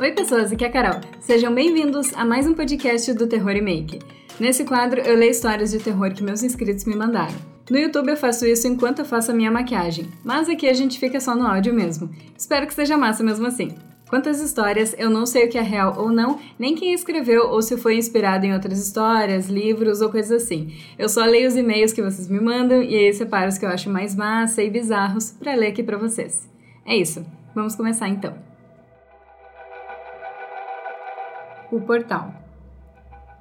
Oi, pessoas, aqui é a Carol. Sejam bem-vindos a mais um podcast do Terror e Make. Nesse quadro, eu leio histórias de terror que meus inscritos me mandaram. No YouTube eu faço isso enquanto eu faço a minha maquiagem, mas aqui a gente fica só no áudio mesmo. Espero que seja massa mesmo assim. Quantas histórias, eu não sei o que é real ou não, nem quem escreveu ou se foi inspirado em outras histórias, livros ou coisas assim. Eu só leio os e-mails que vocês me mandam e aí separo os que eu acho mais massa e bizarros para ler aqui para vocês. É isso, vamos começar então. O portal.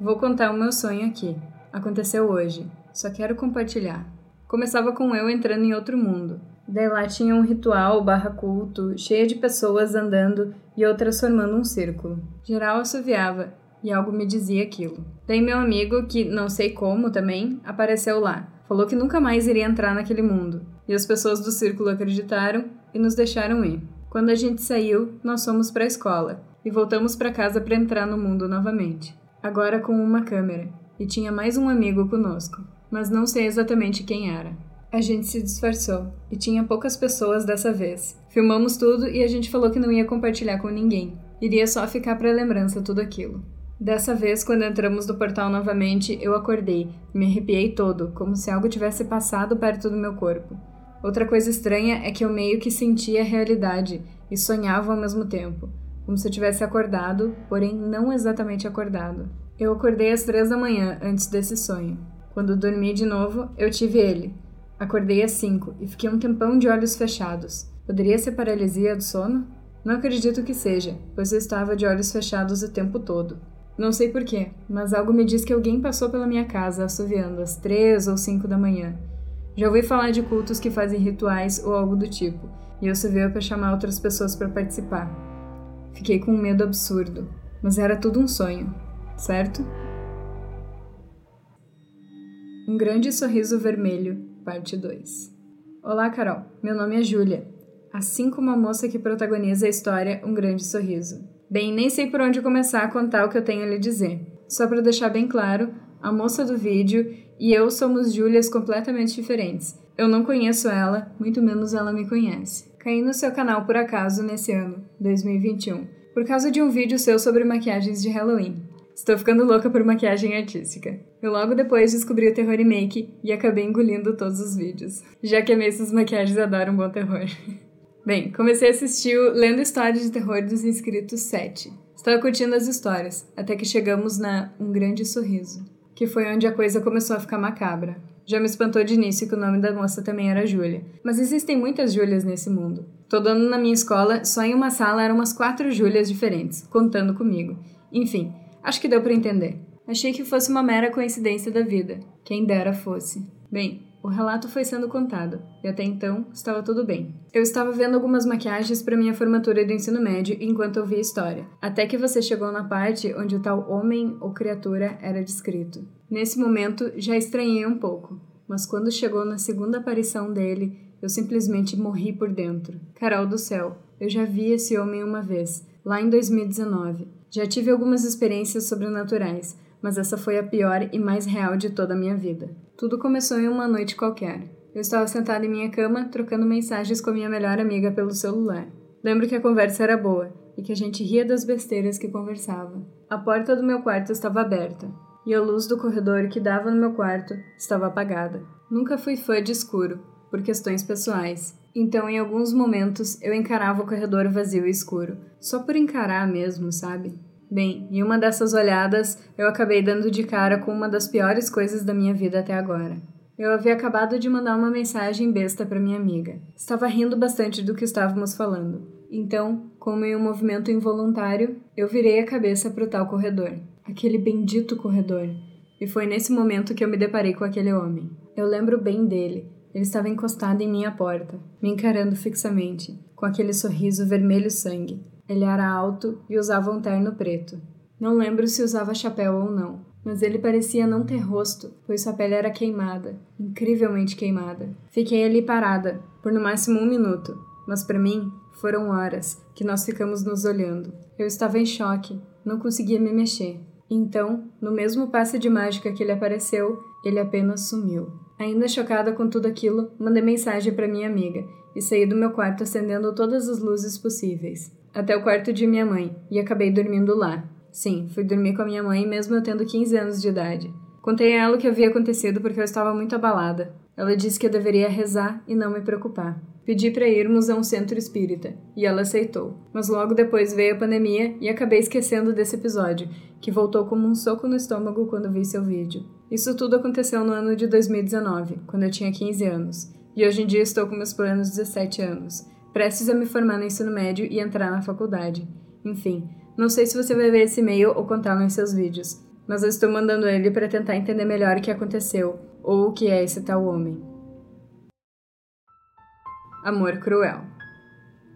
Vou contar o meu sonho aqui. Aconteceu hoje. Só quero compartilhar. Começava com eu entrando em outro mundo. Daí lá tinha um ritual barra culto, cheia de pessoas andando e outras formando um círculo. Geral assoviava, e algo me dizia aquilo. Daí meu amigo, que não sei como também, apareceu lá. Falou que nunca mais iria entrar naquele mundo. E as pessoas do círculo acreditaram e nos deixaram ir. Quando a gente saiu, nós fomos para a escola e voltamos para casa para entrar no mundo novamente. Agora com uma câmera. E tinha mais um amigo conosco, mas não sei exatamente quem era. A gente se disfarçou e tinha poucas pessoas dessa vez. Filmamos tudo e a gente falou que não ia compartilhar com ninguém. Iria só ficar para lembrança tudo aquilo. Dessa vez, quando entramos no portal novamente, eu acordei, me arrepiei todo, como se algo tivesse passado perto do meu corpo. Outra coisa estranha é que eu meio que sentia a realidade e sonhava ao mesmo tempo, como se eu tivesse acordado, porém não exatamente acordado. Eu acordei às três da manhã antes desse sonho. Quando dormi de novo, eu tive ele, Acordei às cinco e fiquei um tempão de olhos fechados. Poderia ser paralisia do sono? Não acredito que seja, pois eu estava de olhos fechados o tempo todo. Não sei porquê, mas algo me diz que alguém passou pela minha casa assoviando às três ou cinco da manhã. Já ouvi falar de cultos que fazem rituais ou algo do tipo, e eu subi para chamar outras pessoas para participar. Fiquei com um medo absurdo, mas era tudo um sonho, certo? Um grande sorriso vermelho parte 2. Olá, Carol. Meu nome é Júlia. Assim como a moça que protagoniza a história Um Grande Sorriso. Bem, nem sei por onde começar a contar o que eu tenho a lhe dizer. Só para deixar bem claro, a moça do vídeo e eu somos Júlias completamente diferentes. Eu não conheço ela, muito menos ela me conhece. Caí no seu canal por acaso nesse ano, 2021, por causa de um vídeo seu sobre maquiagens de Halloween. Estou ficando louca por maquiagem artística. Eu logo depois descobri o terror e make e acabei engolindo todos os vídeos. Já que essas maquiagens adoram bom terror. Bem, comecei a assistir o Lendo Histórias de Terror dos Inscritos 7. Estava curtindo as histórias, até que chegamos na Um Grande Sorriso, que foi onde a coisa começou a ficar macabra. Já me espantou de início que o nome da moça também era Júlia, mas existem muitas Júlias nesse mundo. Todo ano na minha escola, só em uma sala eram umas quatro Júlias diferentes, contando comigo. Enfim, Acho que deu para entender. Achei que fosse uma mera coincidência da vida. Quem dera fosse. Bem, o relato foi sendo contado, e até então estava tudo bem. Eu estava vendo algumas maquiagens para minha formatura do ensino médio enquanto ouvia a história, até que você chegou na parte onde o tal homem ou criatura era descrito. Nesse momento já estranhei um pouco, mas quando chegou na segunda aparição dele, eu simplesmente morri por dentro. Carol do céu, eu já vi esse homem uma vez, lá em 2019. Já tive algumas experiências sobrenaturais, mas essa foi a pior e mais real de toda a minha vida. Tudo começou em uma noite qualquer. Eu estava sentada em minha cama, trocando mensagens com minha melhor amiga pelo celular. Lembro que a conversa era boa e que a gente ria das besteiras que conversava. A porta do meu quarto estava aberta e a luz do corredor que dava no meu quarto estava apagada. Nunca fui fã de escuro, por questões pessoais, então, em alguns momentos, eu encarava o corredor vazio e escuro, só por encarar mesmo, sabe? Bem, em uma dessas olhadas, eu acabei dando de cara com uma das piores coisas da minha vida até agora. Eu havia acabado de mandar uma mensagem besta para minha amiga. Estava rindo bastante do que estávamos falando. Então, como em um movimento involuntário, eu virei a cabeça para o tal corredor. Aquele bendito corredor. E foi nesse momento que eu me deparei com aquele homem. Eu lembro bem dele, ele estava encostado em minha porta, me encarando fixamente, com aquele sorriso vermelho sangue. Ele era alto e usava um terno preto. Não lembro se usava chapéu ou não, mas ele parecia não ter rosto, pois sua pele era queimada, incrivelmente queimada. Fiquei ali parada, por no máximo um minuto, mas para mim foram horas que nós ficamos nos olhando. Eu estava em choque, não conseguia me mexer. Então, no mesmo passe de mágica que ele apareceu, ele apenas sumiu. Ainda chocada com tudo aquilo, mandei mensagem para minha amiga e saí do meu quarto acendendo todas as luzes possíveis, até o quarto de minha mãe, e acabei dormindo lá. Sim, fui dormir com a minha mãe mesmo eu tendo 15 anos de idade. Contei a ela o que havia acontecido porque eu estava muito abalada. Ela disse que eu deveria rezar e não me preocupar. Pedi para irmos a um centro espírita e ela aceitou. Mas logo depois veio a pandemia e acabei esquecendo desse episódio, que voltou como um soco no estômago quando vi seu vídeo. Isso tudo aconteceu no ano de 2019, quando eu tinha 15 anos, e hoje em dia estou com meus planos 17 anos, prestes a me formar no ensino médio e entrar na faculdade. Enfim, não sei se você vai ver esse e-mail ou contá-lo em seus vídeos, mas eu estou mandando ele para tentar entender melhor o que aconteceu ou o que é esse tal homem. Amor cruel.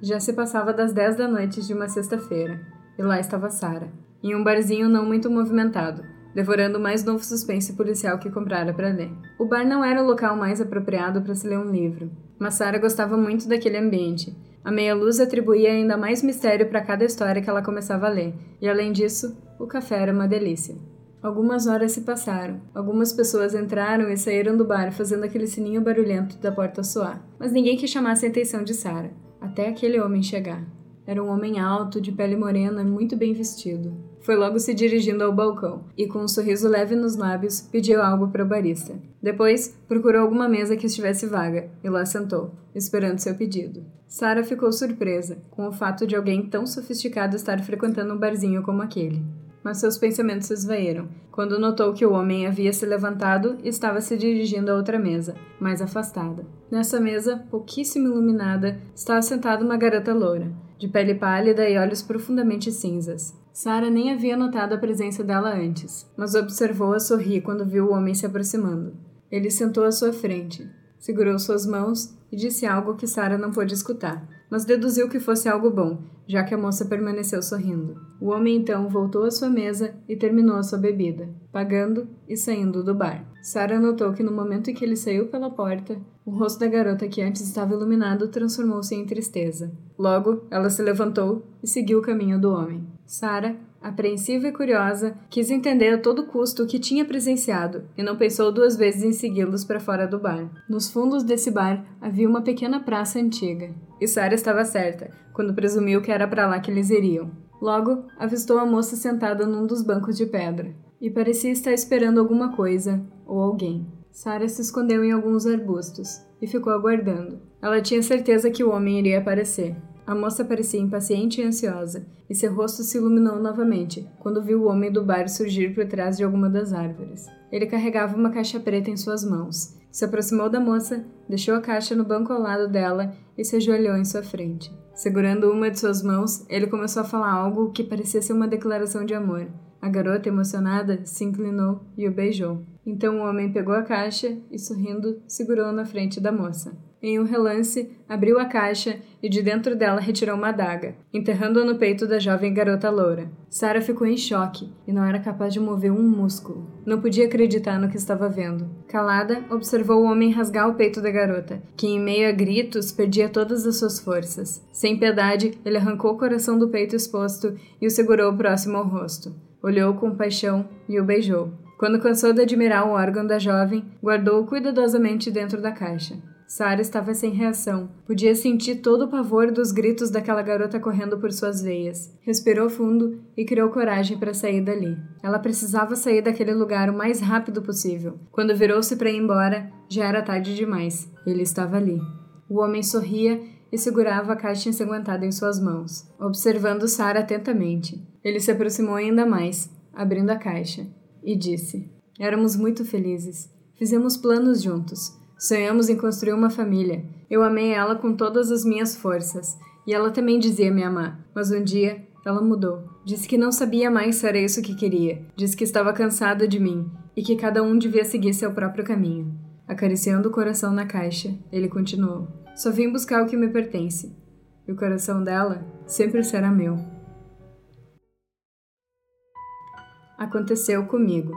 Já se passava das 10 da noite de uma sexta-feira, e lá estava Sara, em um barzinho não muito movimentado, devorando mais novo suspense policial que comprara para ler. O bar não era o local mais apropriado para se ler um livro, mas Sara gostava muito daquele ambiente. A meia-luz atribuía ainda mais mistério para cada história que ela começava a ler, e além disso, o café era uma delícia. Algumas horas se passaram. Algumas pessoas entraram e saíram do bar fazendo aquele sininho barulhento da porta soar, mas ninguém que chamasse a atenção de Sara, até aquele homem chegar. Era um homem alto, de pele morena muito bem vestido. Foi logo se dirigindo ao balcão e, com um sorriso leve nos lábios, pediu algo para o barista. Depois, procurou alguma mesa que estivesse vaga e lá sentou, esperando seu pedido. Sara ficou surpresa com o fato de alguém tão sofisticado estar frequentando um barzinho como aquele mas seus pensamentos se esvaíram, quando notou que o homem havia se levantado e estava se dirigindo a outra mesa, mais afastada. Nessa mesa, pouquíssimo iluminada, estava sentada uma garota loura, de pele pálida e olhos profundamente cinzas. Sara nem havia notado a presença dela antes, mas observou-a sorrir quando viu o homem se aproximando. Ele sentou à sua frente, segurou suas mãos e disse algo que Sara não pôde escutar mas deduziu que fosse algo bom, já que a moça permaneceu sorrindo. O homem então voltou à sua mesa e terminou a sua bebida, pagando e saindo do bar. Sara notou que no momento em que ele saiu pela porta, o rosto da garota que antes estava iluminado transformou-se em tristeza. Logo, ela se levantou e seguiu o caminho do homem. Sara Apreensiva e curiosa, quis entender a todo custo o que tinha presenciado e não pensou duas vezes em segui-los para fora do bar. Nos fundos desse bar havia uma pequena praça antiga. E Sarah estava certa, quando presumiu que era para lá que eles iriam. Logo, avistou a moça sentada num dos bancos de pedra e parecia estar esperando alguma coisa ou alguém. Sarah se escondeu em alguns arbustos e ficou aguardando. Ela tinha certeza que o homem iria aparecer. A moça parecia impaciente e ansiosa, e seu rosto se iluminou novamente quando viu o homem do bar surgir por trás de alguma das árvores. Ele carregava uma caixa preta em suas mãos. Se aproximou da moça, deixou a caixa no banco ao lado dela e se ajoelhou em sua frente. Segurando uma de suas mãos, ele começou a falar algo que parecia ser uma declaração de amor. A garota, emocionada, se inclinou e o beijou. Então o homem pegou a caixa e, sorrindo, segurou na frente da moça. Em um relance, abriu a caixa e de dentro dela retirou uma adaga, enterrando-a no peito da jovem garota loura. Sara ficou em choque e não era capaz de mover um músculo. Não podia acreditar no que estava vendo. Calada, observou o homem rasgar o peito da garota, que em meio a gritos perdia todas as suas forças. Sem piedade, ele arrancou o coração do peito exposto e o segurou próximo ao rosto. Olhou com paixão e o beijou. Quando cansou de admirar o órgão da jovem, guardou-o cuidadosamente dentro da caixa. Sara estava sem reação. Podia sentir todo o pavor dos gritos daquela garota correndo por suas veias. Respirou fundo e criou coragem para sair dali. Ela precisava sair daquele lugar o mais rápido possível. Quando virou-se para ir embora, já era tarde demais. Ele estava ali. O homem sorria e segurava a caixa ensanguentada em suas mãos, observando Sara atentamente. Ele se aproximou ainda mais, abrindo a caixa, e disse: Éramos muito felizes. Fizemos planos juntos. Sonhamos em construir uma família. Eu amei ela com todas as minhas forças, e ela também dizia me amar. Mas um dia ela mudou. Disse que não sabia mais se era isso que queria. Disse que estava cansada de mim e que cada um devia seguir seu próprio caminho. Acariciando o coração na caixa, ele continuou: Só vim buscar o que me pertence. E o coração dela sempre será meu. Aconteceu comigo.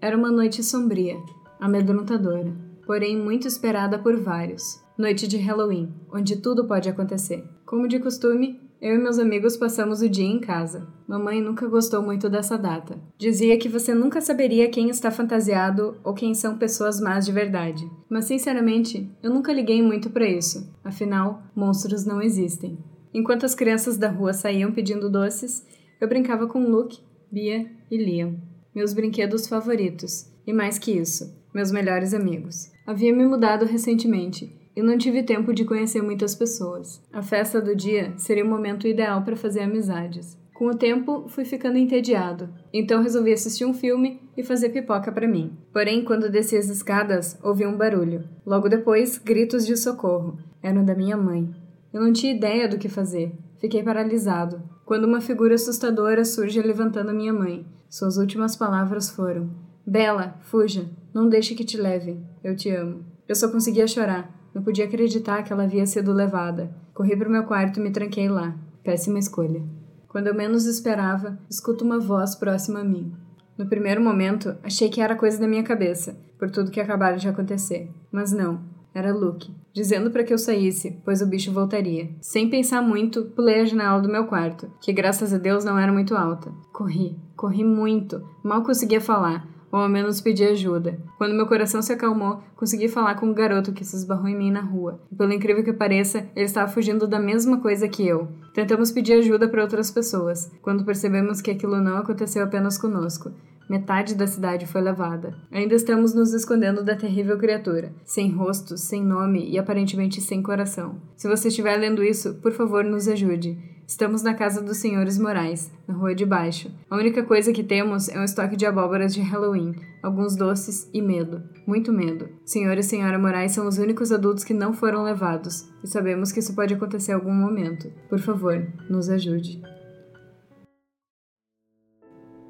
Era uma noite sombria, amedrontadora porém muito esperada por vários. Noite de Halloween, onde tudo pode acontecer. Como de costume, eu e meus amigos passamos o dia em casa. Mamãe nunca gostou muito dessa data. Dizia que você nunca saberia quem está fantasiado ou quem são pessoas más de verdade. Mas sinceramente, eu nunca liguei muito para isso. Afinal, monstros não existem. Enquanto as crianças da rua saíam pedindo doces, eu brincava com Luke, Bia e Liam, meus brinquedos favoritos, e mais que isso, meus melhores amigos. Havia me mudado recentemente e não tive tempo de conhecer muitas pessoas. A festa do dia seria o momento ideal para fazer amizades. Com o tempo, fui ficando entediado, então resolvi assistir um filme e fazer pipoca para mim. Porém, quando desci as escadas, ouvi um barulho. Logo depois, gritos de socorro. Eram da minha mãe. Eu não tinha ideia do que fazer. Fiquei paralisado. Quando uma figura assustadora surge levantando minha mãe. Suas últimas palavras foram: Bela, fuja. Não deixe que te levem. Eu te amo. Eu só conseguia chorar. Não podia acreditar que ela havia sido levada. Corri para o meu quarto e me tranquei lá. Péssima escolha. Quando eu menos esperava, escuto uma voz próxima a mim. No primeiro momento, achei que era coisa da minha cabeça, por tudo que acabara de acontecer. Mas não, era Luke, dizendo para que eu saísse, pois o bicho voltaria. Sem pensar muito, pulei a janela do meu quarto, que graças a Deus não era muito alta. Corri, corri muito, mal conseguia falar, ou ao menos pedir ajuda. Quando meu coração se acalmou, consegui falar com o garoto que se esbarrou em mim na rua. E, pelo incrível que pareça, ele estava fugindo da mesma coisa que eu. Tentamos pedir ajuda para outras pessoas, quando percebemos que aquilo não aconteceu apenas conosco. Metade da cidade foi levada. Ainda estamos nos escondendo da terrível criatura, sem rosto, sem nome e aparentemente sem coração. Se você estiver lendo isso, por favor, nos ajude. Estamos na casa dos senhores Morais, na rua de baixo. A única coisa que temos é um estoque de abóboras de Halloween, alguns doces e medo. Muito medo. Senhor e senhora Morais são os únicos adultos que não foram levados, e sabemos que isso pode acontecer em algum momento. Por favor, nos ajude.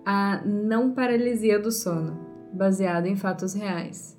A não paralisia do sono, baseado em fatos reais.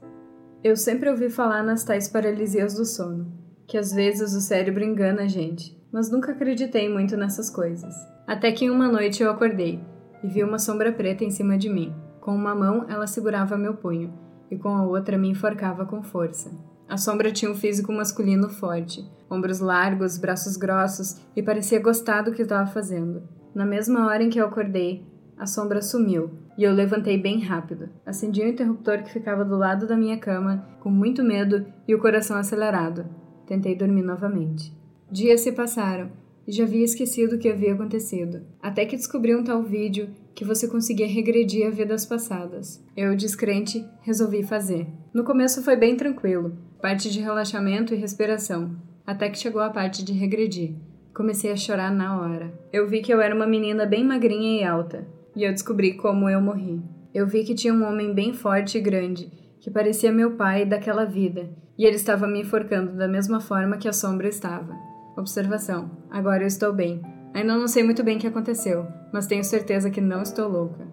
Eu sempre ouvi falar nas tais paralisias do sono, que às vezes o cérebro engana a gente mas nunca acreditei muito nessas coisas. Até que uma noite eu acordei e vi uma sombra preta em cima de mim. Com uma mão ela segurava meu punho e com a outra me enforcava com força. A sombra tinha um físico masculino forte, ombros largos, braços grossos e parecia gostar do que estava fazendo. Na mesma hora em que eu acordei, a sombra sumiu e eu levantei bem rápido. Acendi o interruptor que ficava do lado da minha cama, com muito medo e o coração acelerado. Tentei dormir novamente. Dias se passaram e já havia esquecido o que havia acontecido, até que descobri um tal vídeo que você conseguia regredir a vidas passadas. Eu, descrente, resolvi fazer. No começo foi bem tranquilo, parte de relaxamento e respiração, até que chegou a parte de regredir. Comecei a chorar na hora. Eu vi que eu era uma menina bem magrinha e alta, e eu descobri como eu morri. Eu vi que tinha um homem bem forte e grande, que parecia meu pai daquela vida, e ele estava me enforcando da mesma forma que a sombra estava. Observação: agora eu estou bem. Ainda não sei muito bem o que aconteceu, mas tenho certeza que não estou louca.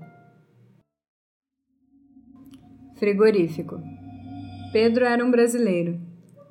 Frigorífico: Pedro era um brasileiro,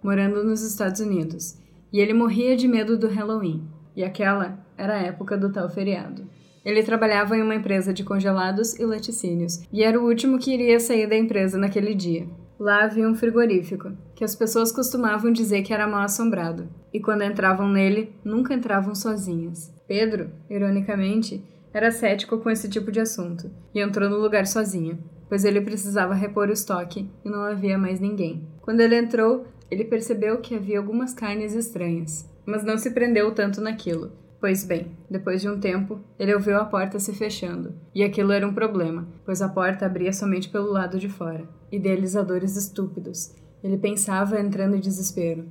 morando nos Estados Unidos, e ele morria de medo do Halloween, e aquela era a época do tal feriado. Ele trabalhava em uma empresa de congelados e laticínios, e era o último que iria sair da empresa naquele dia. Lá havia um frigorífico, que as pessoas costumavam dizer que era mal assombrado, e quando entravam nele, nunca entravam sozinhas. Pedro, ironicamente, era cético com esse tipo de assunto e entrou no lugar sozinho, pois ele precisava repor o estoque e não havia mais ninguém. Quando ele entrou, ele percebeu que havia algumas carnes estranhas, mas não se prendeu tanto naquilo, Pois bem, depois de um tempo, ele ouviu a porta se fechando, e aquilo era um problema, pois a porta abria somente pelo lado de fora. Idealizadores estúpidos. Ele pensava entrando em desespero.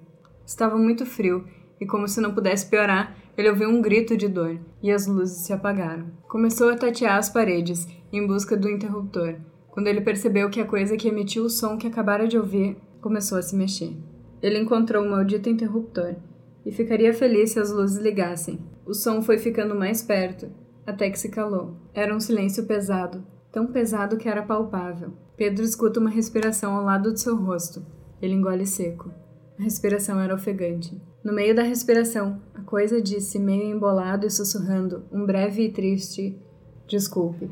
Estava muito frio, e como se não pudesse piorar, ele ouviu um grito de dor, e as luzes se apagaram. Começou a tatear as paredes, em busca do interruptor, quando ele percebeu que a coisa que emitiu o som que acabara de ouvir começou a se mexer. Ele encontrou o maldito interruptor e ficaria feliz se as luzes ligassem. O som foi ficando mais perto, até que se calou. Era um silêncio pesado, tão pesado que era palpável. Pedro escuta uma respiração ao lado de seu rosto. Ele engole seco. A respiração era ofegante. No meio da respiração, a coisa disse, meio embolado e sussurrando, um breve e triste: Desculpe.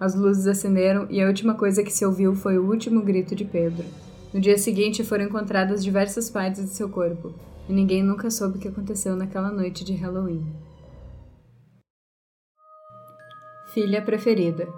As luzes acenderam e a última coisa que se ouviu foi o último grito de Pedro. No dia seguinte foram encontradas diversas partes de seu corpo, e ninguém nunca soube o que aconteceu naquela noite de Halloween. Filha preferida.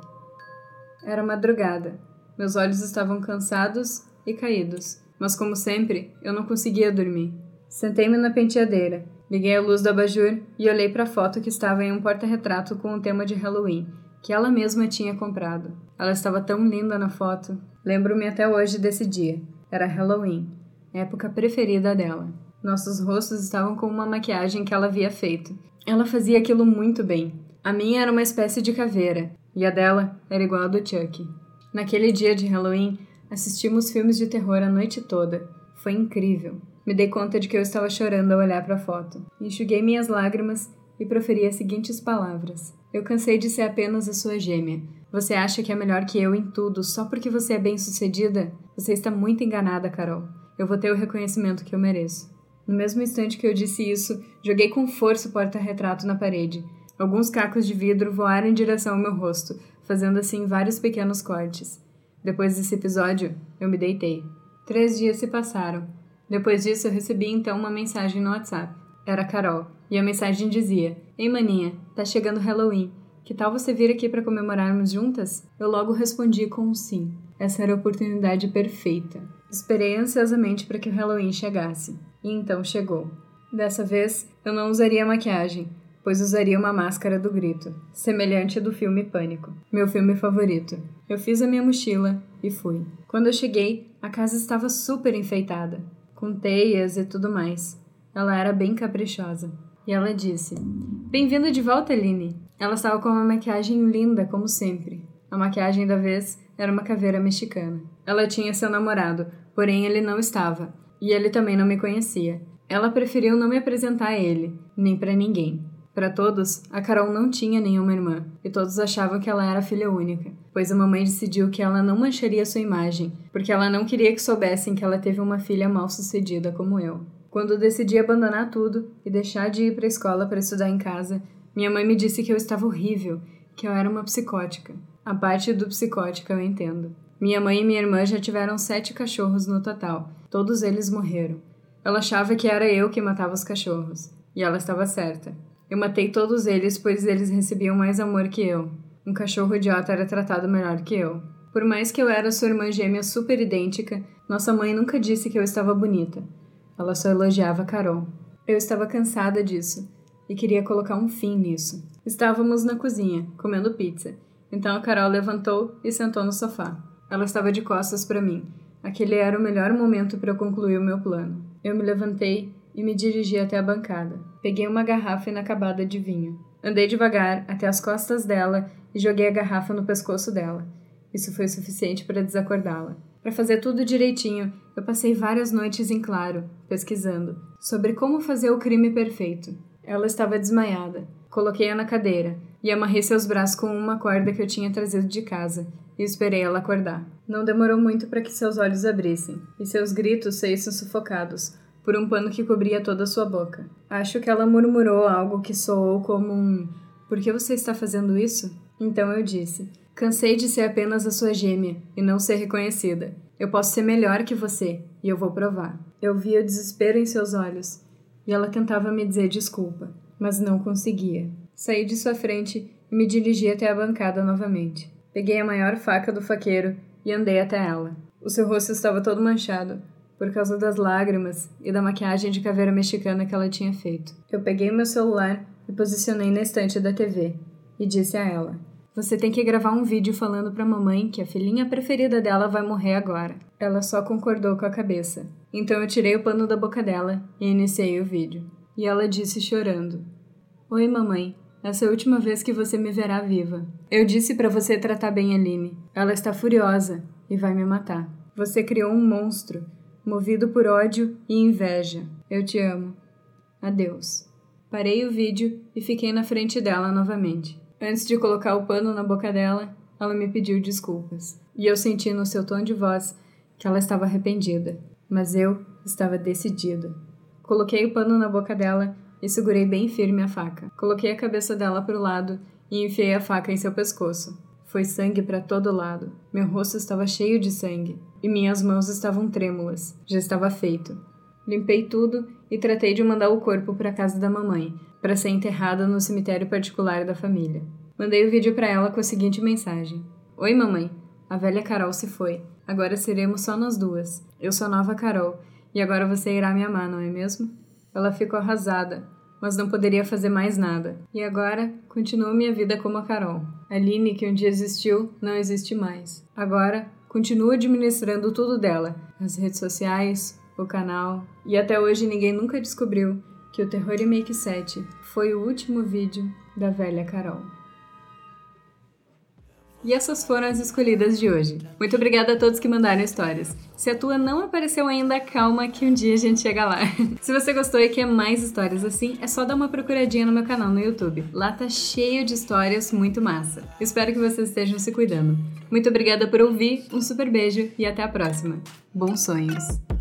Era madrugada. Meus olhos estavam cansados e caídos, mas como sempre, eu não conseguia dormir. Sentei-me na penteadeira, liguei a luz do abajur e olhei para a foto que estava em um porta-retrato com o tema de Halloween, que ela mesma tinha comprado. Ela estava tão linda na foto. Lembro-me até hoje desse dia. Era Halloween, época preferida dela. Nossos rostos estavam com uma maquiagem que ela havia feito. Ela fazia aquilo muito bem. A minha era uma espécie de caveira, e a dela era igual a do Chuck. Naquele dia de Halloween, assistimos filmes de terror a noite toda. Foi incrível. Me dei conta de que eu estava chorando ao olhar para a foto. Enxuguei minhas lágrimas e proferi as seguintes palavras: Eu cansei de ser apenas a sua gêmea. Você acha que é melhor que eu em tudo só porque você é bem-sucedida? Você está muito enganada, Carol. Eu vou ter o reconhecimento que eu mereço. No mesmo instante que eu disse isso, joguei com força o porta-retrato na parede. Alguns cacos de vidro voaram em direção ao meu rosto, fazendo assim vários pequenos cortes. Depois desse episódio, eu me deitei. Três dias se passaram. Depois disso, eu recebi então uma mensagem no WhatsApp. Era Carol, e a mensagem dizia: Ei, maninha, tá chegando Halloween. Que tal você vir aqui para comemorarmos juntas? Eu logo respondi com um sim. Essa era a oportunidade perfeita. Esperei ansiosamente para que o Halloween chegasse. E então chegou. Dessa vez, eu não usaria maquiagem, pois usaria uma máscara do grito, semelhante à do filme Pânico, meu filme favorito. Eu fiz a minha mochila e fui. Quando eu cheguei, a casa estava super enfeitada, com teias e tudo mais. Ela era bem caprichosa. E ela disse: Bem-vinda de volta, Aline. Ela estava com uma maquiagem linda, como sempre. A maquiagem da vez era uma caveira mexicana. Ela tinha seu namorado, porém ele não estava, e ele também não me conhecia. Ela preferiu não me apresentar a ele, nem para ninguém. Para todos, a Carol não tinha nenhuma irmã, e todos achavam que ela era filha única, pois a mamãe decidiu que ela não mancharia sua imagem, porque ela não queria que soubessem que ela teve uma filha mal-sucedida como eu. Quando decidi abandonar tudo e deixar de ir para a escola para estudar em casa, minha mãe me disse que eu estava horrível, que eu era uma psicótica. A parte do psicótica eu entendo. Minha mãe e minha irmã já tiveram sete cachorros no total, todos eles morreram. Ela achava que era eu que matava os cachorros, e ela estava certa. Eu matei todos eles, pois eles recebiam mais amor que eu. Um cachorro idiota era tratado melhor que eu. Por mais que eu era sua irmã gêmea super idêntica, nossa mãe nunca disse que eu estava bonita. Ela só elogiava Carol. Eu estava cansada disso e queria colocar um fim nisso. Estávamos na cozinha, comendo pizza. Então a Carol levantou e sentou no sofá. Ela estava de costas para mim. Aquele era o melhor momento para eu concluir o meu plano. Eu me levantei e me dirigi até a bancada. Peguei uma garrafa inacabada de vinho. Andei devagar até as costas dela e joguei a garrafa no pescoço dela. Isso foi suficiente para desacordá-la. Para fazer tudo direitinho, eu passei várias noites em claro, pesquisando, sobre como fazer o crime perfeito. Ela estava desmaiada. Coloquei-a na cadeira e amarrei seus braços com uma corda que eu tinha trazido de casa e esperei ela acordar. Não demorou muito para que seus olhos abrissem e seus gritos saíssem sufocados, por um pano que cobria toda a sua boca. Acho que ela murmurou algo que soou como um: Por que você está fazendo isso? Então eu disse: Cansei de ser apenas a sua gêmea e não ser reconhecida. Eu posso ser melhor que você e eu vou provar. Eu via o desespero em seus olhos e ela tentava me dizer desculpa, mas não conseguia. Saí de sua frente e me dirigi até a bancada novamente. Peguei a maior faca do faqueiro e andei até ela. O seu rosto estava todo manchado, por causa das lágrimas e da maquiagem de caveira mexicana que ela tinha feito. Eu peguei meu celular e posicionei na estante da TV e disse a ela: Você tem que gravar um vídeo falando pra mamãe que a filhinha preferida dela vai morrer agora. Ela só concordou com a cabeça. Então eu tirei o pano da boca dela e iniciei o vídeo. E ela disse chorando: Oi, mamãe. Essa é a última vez que você me verá viva. Eu disse para você tratar bem Aline. Ela está furiosa e vai me matar. Você criou um monstro movido por ódio e inveja. Eu te amo. Adeus. Parei o vídeo e fiquei na frente dela novamente. Antes de colocar o pano na boca dela, ela me pediu desculpas. E eu senti no seu tom de voz que ela estava arrependida, mas eu estava decidida. Coloquei o pano na boca dela e segurei bem firme a faca. Coloquei a cabeça dela para o lado e enfiei a faca em seu pescoço. Foi sangue para todo lado. Meu rosto estava cheio de sangue. e minhas mãos estavam trêmulas. Já estava feito. Limpei tudo e tratei de mandar o corpo para a casa da mamãe, para ser enterrada no cemitério particular da família. Mandei o vídeo para ela com a seguinte mensagem: Oi, mamãe. A velha Carol se foi. Agora seremos só nós duas. Eu sou a nova Carol e agora você irá me amar, não é mesmo? Ela ficou arrasada, mas não poderia fazer mais nada. E agora continuo minha vida como a Carol. A Aline, que um dia existiu, não existe mais. Agora continuo administrando tudo dela: as redes sociais, o canal. E até hoje ninguém nunca descobriu que o Terror Remake 7 foi o último vídeo da velha Carol. E essas foram as escolhidas de hoje. Muito obrigada a todos que mandaram histórias. Se a tua não apareceu ainda, calma que um dia a gente chega lá. Se você gostou e quer mais histórias assim, é só dar uma procuradinha no meu canal no YouTube. Lá tá cheio de histórias muito massa. Espero que vocês estejam se cuidando. Muito obrigada por ouvir, um super beijo e até a próxima. Bons sonhos!